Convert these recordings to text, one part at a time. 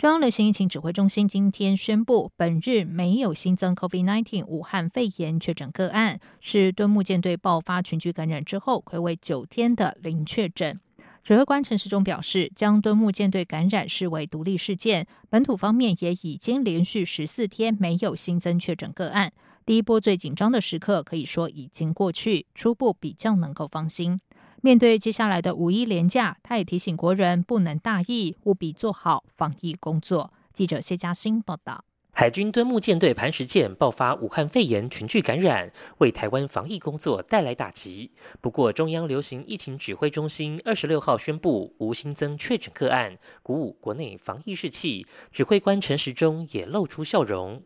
中央流行疫情指挥中心今天宣布，本日没有新增 COVID-19 武汉肺炎确诊个案，是敦睦舰队爆发群聚感染之后，暌违九天的零确诊。指挥官陈时中表示，将敦睦舰队感染视为独立事件，本土方面也已经连续十四天没有新增确诊个案。第一波最紧张的时刻可以说已经过去，初步比较能够放心。面对接下来的五一连假，他也提醒国人不能大意，务必做好防疫工作。记者谢嘉欣报道。海军敦木舰队磐石舰爆发武汉肺炎群聚感染，为台湾防疫工作带来打击。不过，中央流行疫情指挥中心二十六号宣布无新增确诊个案，鼓舞国内防疫士气。指挥官陈时中也露出笑容。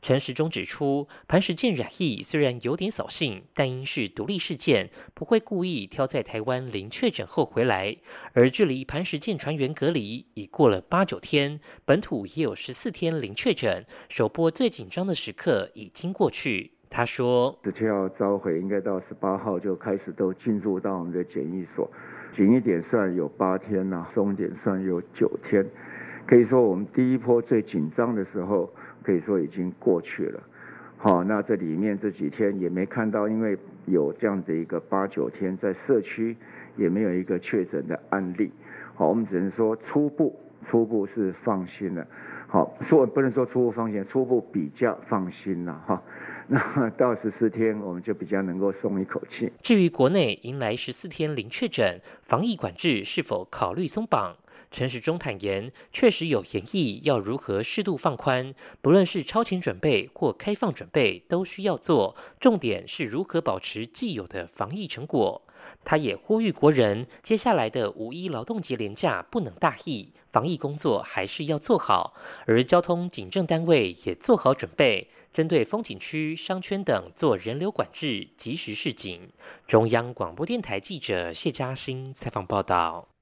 陈时中指出，磐石舰染疫虽然有点扫兴，但因是独立事件，不会故意挑在台湾零确诊后回来。而距离磐石舰船员隔离已过了八九天，本土也有十四天零确诊，首波最紧张的时刻已经过去。他说：“十七号召回，应该到十八号就开始都进入到我们的检疫所，紧一点算有八天呐，松一点算有九天。可以说，我们第一波最紧张的时候。”可以说已经过去了，好，那这里面这几天也没看到，因为有这样的一个八九天在社区也没有一个确诊的案例，好，我们只能说初步初步是放心了，好，说不能说初步放心，初步比较放心了哈，那到十四天我们就比较能够松一口气。至于国内迎来十四天零确诊，防疫管制是否考虑松绑？陈时中坦言，确实有研议要如何适度放宽，不论是超前准备或开放准备，都需要做。重点是如何保持既有的防疫成果。他也呼吁国人，接下来的五一劳动节连假不能大意，防疫工作还是要做好。而交通警政单位也做好准备，针对风景区、商圈等做人流管制，及时示警。中央广播电台记者谢嘉欣采访报道。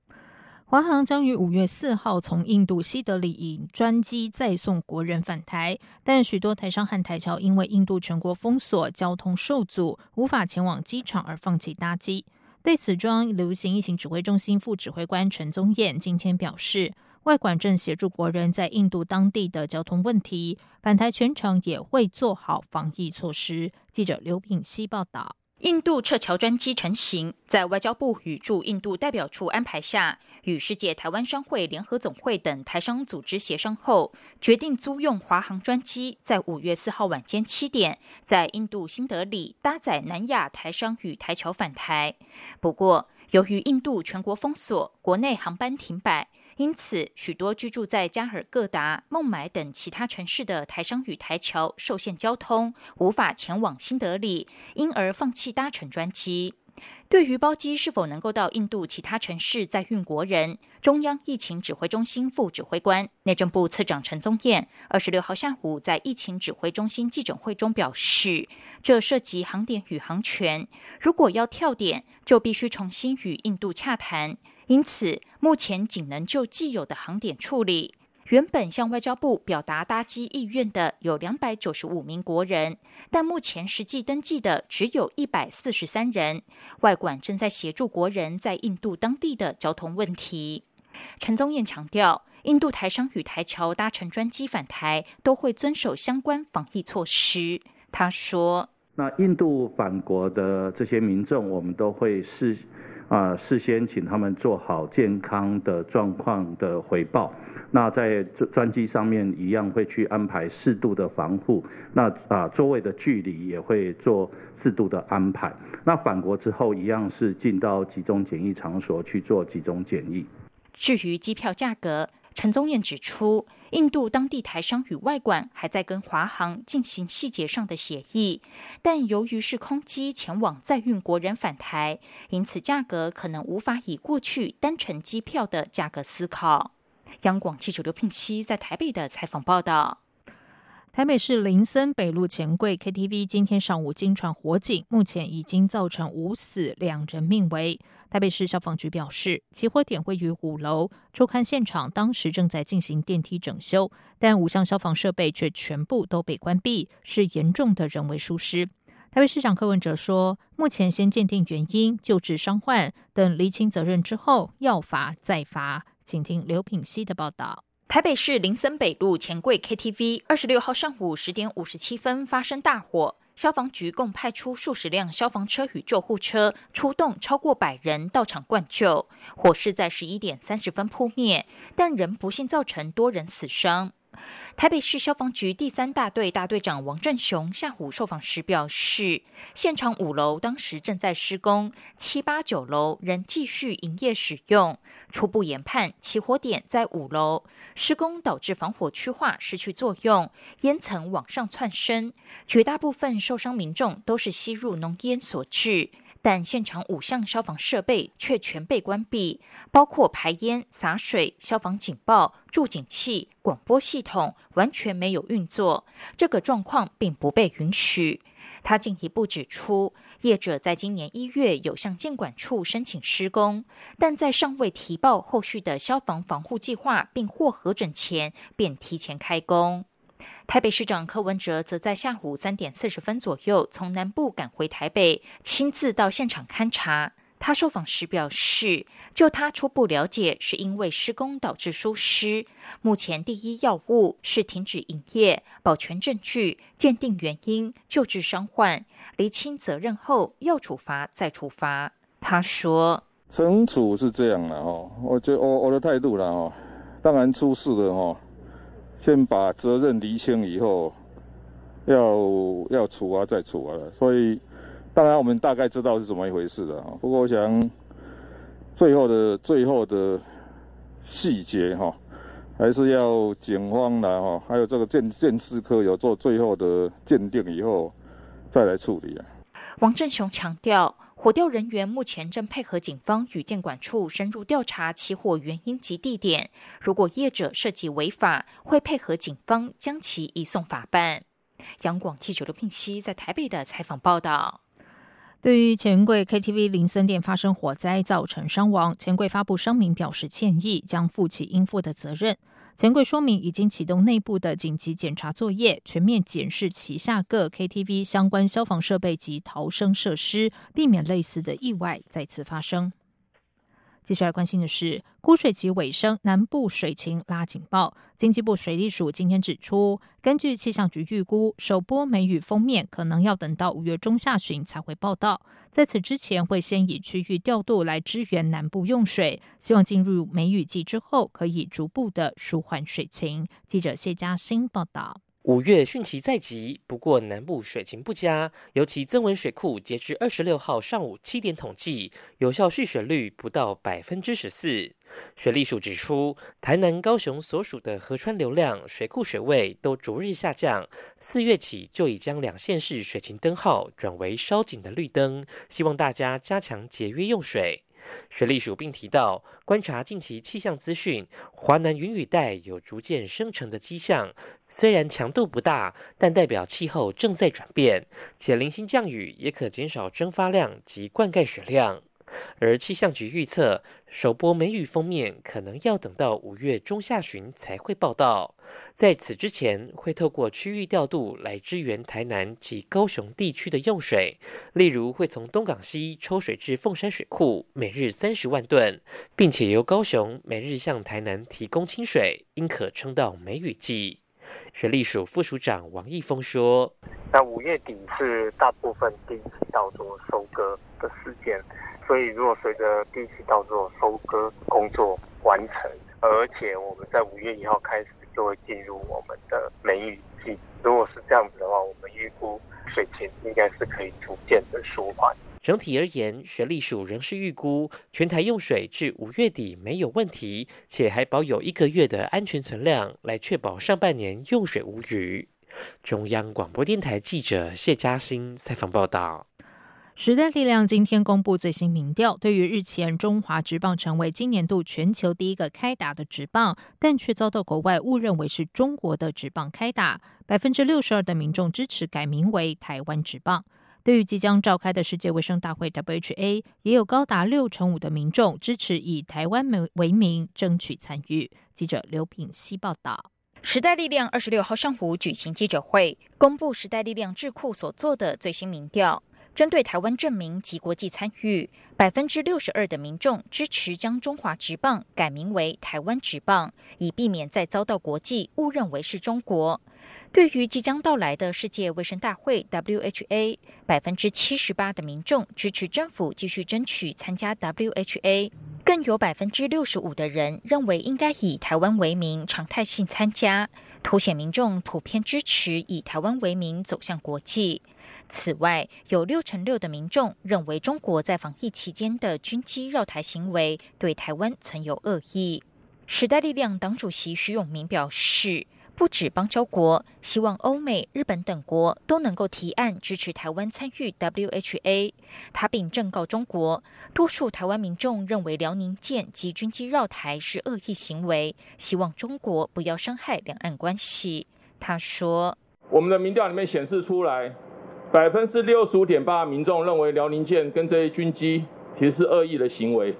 华航将于五月四号从印度西德里以专机载送国人返台，但许多台商和台侨因为印度全国封锁、交通受阻，无法前往机场而放弃搭机。对此，中央流行疫情指挥中心副指挥官陈宗彦今天表示，外管正协助国人在印度当地的交通问题，返台全程也会做好防疫措施。记者刘品希报道。印度撤侨专机成型，在外交部与驻印度代表处安排下，与世界台湾商会联合总会等台商组织协商后，决定租用华航专机，在五月四号晚间七点，在印度新德里搭载南亚台商与台侨返台。不过，由于印度全国封锁，国内航班停摆。因此，许多居住在加尔各答、孟买等其他城市的台商与台侨受限交通，无法前往新德里，因而放弃搭乘专机。对于包机是否能够到印度其他城市载运国人，中央疫情指挥中心副指挥官、内政部次长陈宗彦二十六号下午在疫情指挥中心记者会中表示，这涉及航点与航权，如果要跳点，就必须重新与印度洽谈。因此，目前仅能就既有的航点处理。原本向外交部表达搭机意愿的有两百九十五名国人，但目前实际登记的只有一百四十三人。外管正在协助国人在印度当地的交通问题。陈宗彦强调，印度台商与台侨搭乘专机返台，都会遵守相关防疫措施。他说：“那印度返国的这些民众，我们都会是。”啊，事先请他们做好健康的状况的回报。那在专机上面一样会去安排适度的防护。那啊，座位的距离也会做适度的安排。那返国之后一样是进到集中检疫场所去做集中检疫。至于机票价格，陈宗彦指出。印度当地台商与外管还在跟华航进行细节上的协议，但由于是空机前往载运国人返台，因此价格可能无法以过去单程机票的价格思考。央广记者刘聘熙在台北的采访报道。台北市林森北路钱柜 KTV 今天上午经传火警，目前已经造成五死两人命危。台北市消防局表示，起火点位于五楼，初勘现场当时正在进行电梯整修，但五项消防设备却全部都被关闭，是严重的人为疏失。台北市长柯文哲说，目前先鉴定原因、救治伤患等厘清责任之后，要罚再罚。请听刘品熙的报道。台北市林森北路钱柜 KTV，二十六号上午十点五十七分发生大火，消防局共派出数十辆消防车与救护车出动，超过百人到场灌救。火势在十一点三十分扑灭，但仍不幸造成多人死伤。台北市消防局第三大队大队长王振雄下午受访时表示，现场五楼当时正在施工，七八九楼仍继续营业使用。初步研判，起火点在五楼，施工导致防火区化失去作用，烟层往上窜升，绝大部分受伤民众都是吸入浓烟所致。但现场五项消防设备却全被关闭，包括排烟、洒水、消防警报、助警器、广播系统，完全没有运作。这个状况并不被允许。他进一步指出，业者在今年一月有向监管处申请施工，但在尚未提报后续的消防防护计划并获核准前，便提前开工。台北市长柯文哲则在下午三点四十分左右从南部赶回台北，亲自到现场勘查。他受访时表示，就他初步了解，是因为施工导致疏失。目前第一要务是停止营业、保全证据、鉴定原因、救治伤患、厘清责任后，要处罚再处罚。他说：“惩处是这样的哦，我觉我我的态度了哦，当然出事了哦。”先把责任厘清以后，要要处罚再处罚了所以，当然我们大概知道是怎么一回事的不过我想，最后的最后的细节哈，还是要警方来哈，还有这个鉴鉴识科有做最后的鉴定以后，再来处理啊。王振雄强调。火调人员目前正配合警方与建管处深入调查起火原因及地点。如果业者涉及违法，会配合警方将其移送法办。央广记者刘聘熙在台北的采访报道。对于钱柜 KTV 林森店发生火灾造成伤亡，钱柜发布声明表示歉意，将负起应负的责任。钱柜说明，已经启动内部的紧急检查作业，全面检视旗下各 KTV 相关消防设备及逃生设施，避免类似的意外再次发生。接下来关心的是，枯水期尾声，南部水情拉警报。经济部水利署今天指出，根据气象局预估，首波梅雨封面可能要等到五月中下旬才会报道。在此之前，会先以区域调度来支援南部用水，希望进入梅雨季之后，可以逐步的舒缓水情。记者谢嘉欣报道。五月汛期在即，不过南部水情不佳，尤其增文水库截至二十六号上午七点统计，有效蓄水率不到百分之十四。水利署指出，台南、高雄所属的河川流量、水库水位都逐日下降，四月起就已将两县市水情灯号转为烧紧的绿灯，希望大家加强节约用水。水利署并提到，观察近期气象资讯，华南云雨带有逐渐生成的迹象，虽然强度不大，但代表气候正在转变，且零星降雨也可减少蒸发量及灌溉水量。而气象局预测，首波梅雨封面可能要等到五月中下旬才会报道。在此之前，会透过区域调度来支援台南及高雄地区的用水，例如会从东港溪抽水至凤山水库，每日三十万吨，并且由高雄每日向台南提供清水，应可撑到梅雨季。水利署副署长王义峰说：“那五月底是大部分第一次到做收割的时间。”所以，如果随着第一期稻作收割工作完成，而且我们在五月一号开始就会进入我们的梅雨季。如果是这样子的话，我们预估水情应该是可以逐渐的舒缓。整体而言，水利署仍是预估全台用水至五月底没有问题，且还保有一个月的安全存量，来确保上半年用水无虞。中央广播电台记者谢嘉欣采访报道。时代力量今天公布最新民调，对于日前中华职棒成为今年度全球第一个开打的职棒，但却遭到国外误认为是中国的职棒开打，百分之六十二的民众支持改名为台湾职棒。对于即将召开的世界卫生大会 （WHA），也有高达六成五的民众支持以台湾为名争取参与。记者刘品希报道。时代力量二十六号上午举行记者会，公布时代力量智库所做的最新民调。针对台湾证明及国际参与，百分之六十二的民众支持将中华职棒改名为台湾职棒，以避免再遭到国际误认为是中国。对于即将到来的世界卫生大会 （WHA），百分之七十八的民众支持政府继续争取参加 WHA，更有百分之六十五的人认为应该以台湾为名常态性参加，凸显民众普遍支持以台湾为名走向国际。此外，有六成六的民众认为中国在防疫期间的军机绕台行为对台湾存有恶意。时代力量党主席徐永明表示，不止邦交国，希望欧美、日本等国都能够提案支持台湾参与 WHA。他并正告中国，多数台湾民众认为辽宁舰及军机绕台是恶意行为，希望中国不要伤害两岸关系。他说：“我们的民调里面显示出来。”百分之六十五点八民众认为辽宁舰跟这些军机其实是恶意的行为，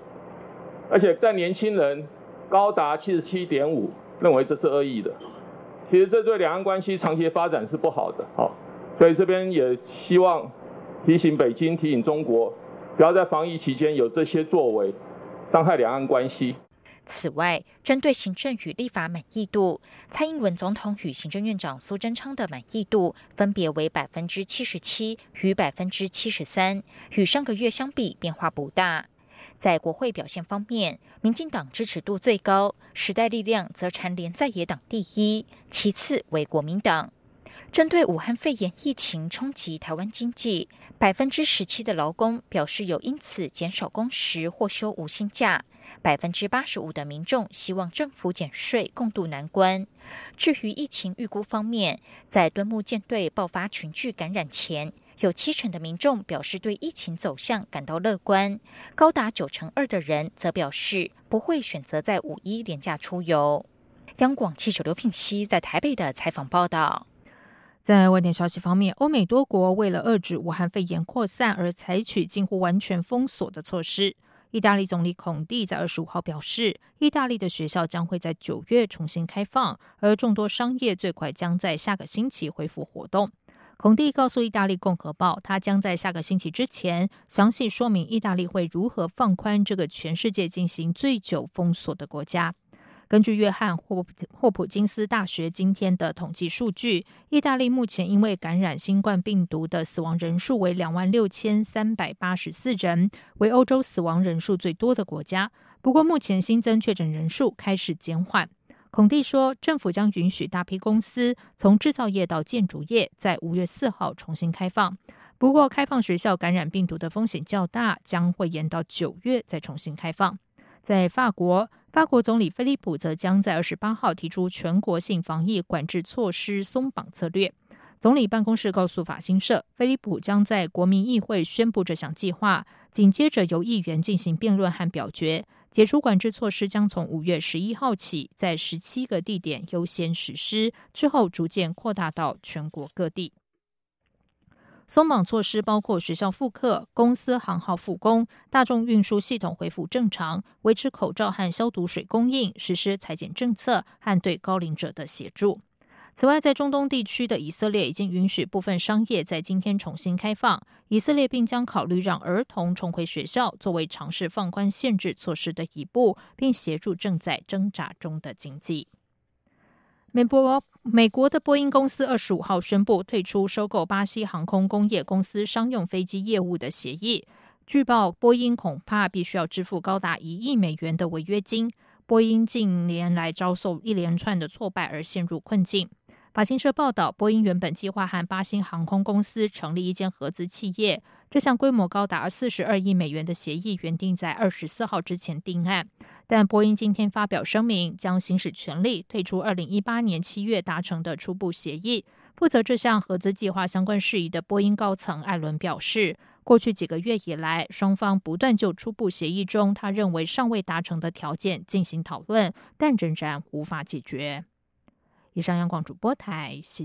而且在年轻人高达七十七点五认为这是恶意的。其实这对两岸关系长期发展是不好的。好，所以这边也希望提醒北京、提醒中国，不要在防疫期间有这些作为，伤害两岸关系。此外，针对行政与立法满意度，蔡英文总统与行政院长苏贞昌的满意度分别为百分之七十七与百分之七十三，与上个月相比变化不大。在国会表现方面，民进党支持度最高，时代力量则蝉联在野党第一，其次为国民党。针对武汉肺炎疫情冲击台湾经济，百分之十七的劳工表示有因此减少工时或休无薪假。百分之八十五的民众希望政府减税，共度难关。至于疫情预估方面，在端木舰队爆发群聚感染前，有七成的民众表示对疫情走向感到乐观，高达九成二的人则表示不会选择在五一廉假出游。央广记者刘品熙在台北的采访报道。在外电消息方面，欧美多国为了遏制武汉肺炎扩散而采取近乎完全封锁的措施。意大利总理孔蒂在二十五号表示，意大利的学校将会在九月重新开放，而众多商业最快将在下个星期恢复活动。孔蒂告诉意大利共和报，他将在下个星期之前详细说明意大利会如何放宽这个全世界进行最久封锁的国家。根据约翰霍霍普金斯大学今天的统计数据，意大利目前因为感染新冠病毒的死亡人数为两万六千三百八十四人，为欧洲死亡人数最多的国家。不过，目前新增确诊人数开始减缓。孔蒂说，政府将允许大批公司从制造业到建筑业在五月四号重新开放。不过，开放学校感染病毒的风险较大，将会延到九月再重新开放。在法国。法国总理菲利普则将在二十八号提出全国性防疫管制措施松绑策略。总理办公室告诉法新社，菲利普将在国民议会宣布这项计划，紧接着由议员进行辩论和表决。解除管制措施将从五月十一号起，在十七个地点优先实施，之后逐渐扩大到全国各地。松绑措施包括学校复课、公司行号复工、大众运输系统恢复正常、维持口罩和消毒水供应、实施裁减政策和对高龄者的协助。此外，在中东地区的以色列已经允许部分商业在今天重新开放。以色列并将考虑让儿童重回学校，作为尝试放宽限制措施的一步，并协助正在挣扎中的经济。美国美国的波音公司二十五号宣布退出收购巴西航空工业公司商用飞机业务的协议。据报，波音恐怕必须要支付高达一亿美元的违约金。波音近年来遭受一连串的挫败而陷入困境。法新社报道，波音原本计划和巴西航空公司成立一间合资企业。这项规模高达四十二亿美元的协议原定在二十四号之前定案，但波音今天发表声明将行使权利退出二零一八年七月达成的初步协议。负责这项合资计划相关事宜的波音高层艾伦表示过去几个月以来双方不断就初步协议中他认为尚未达成的条件进行讨论但仍然无法解决。以上央广主播台谢谢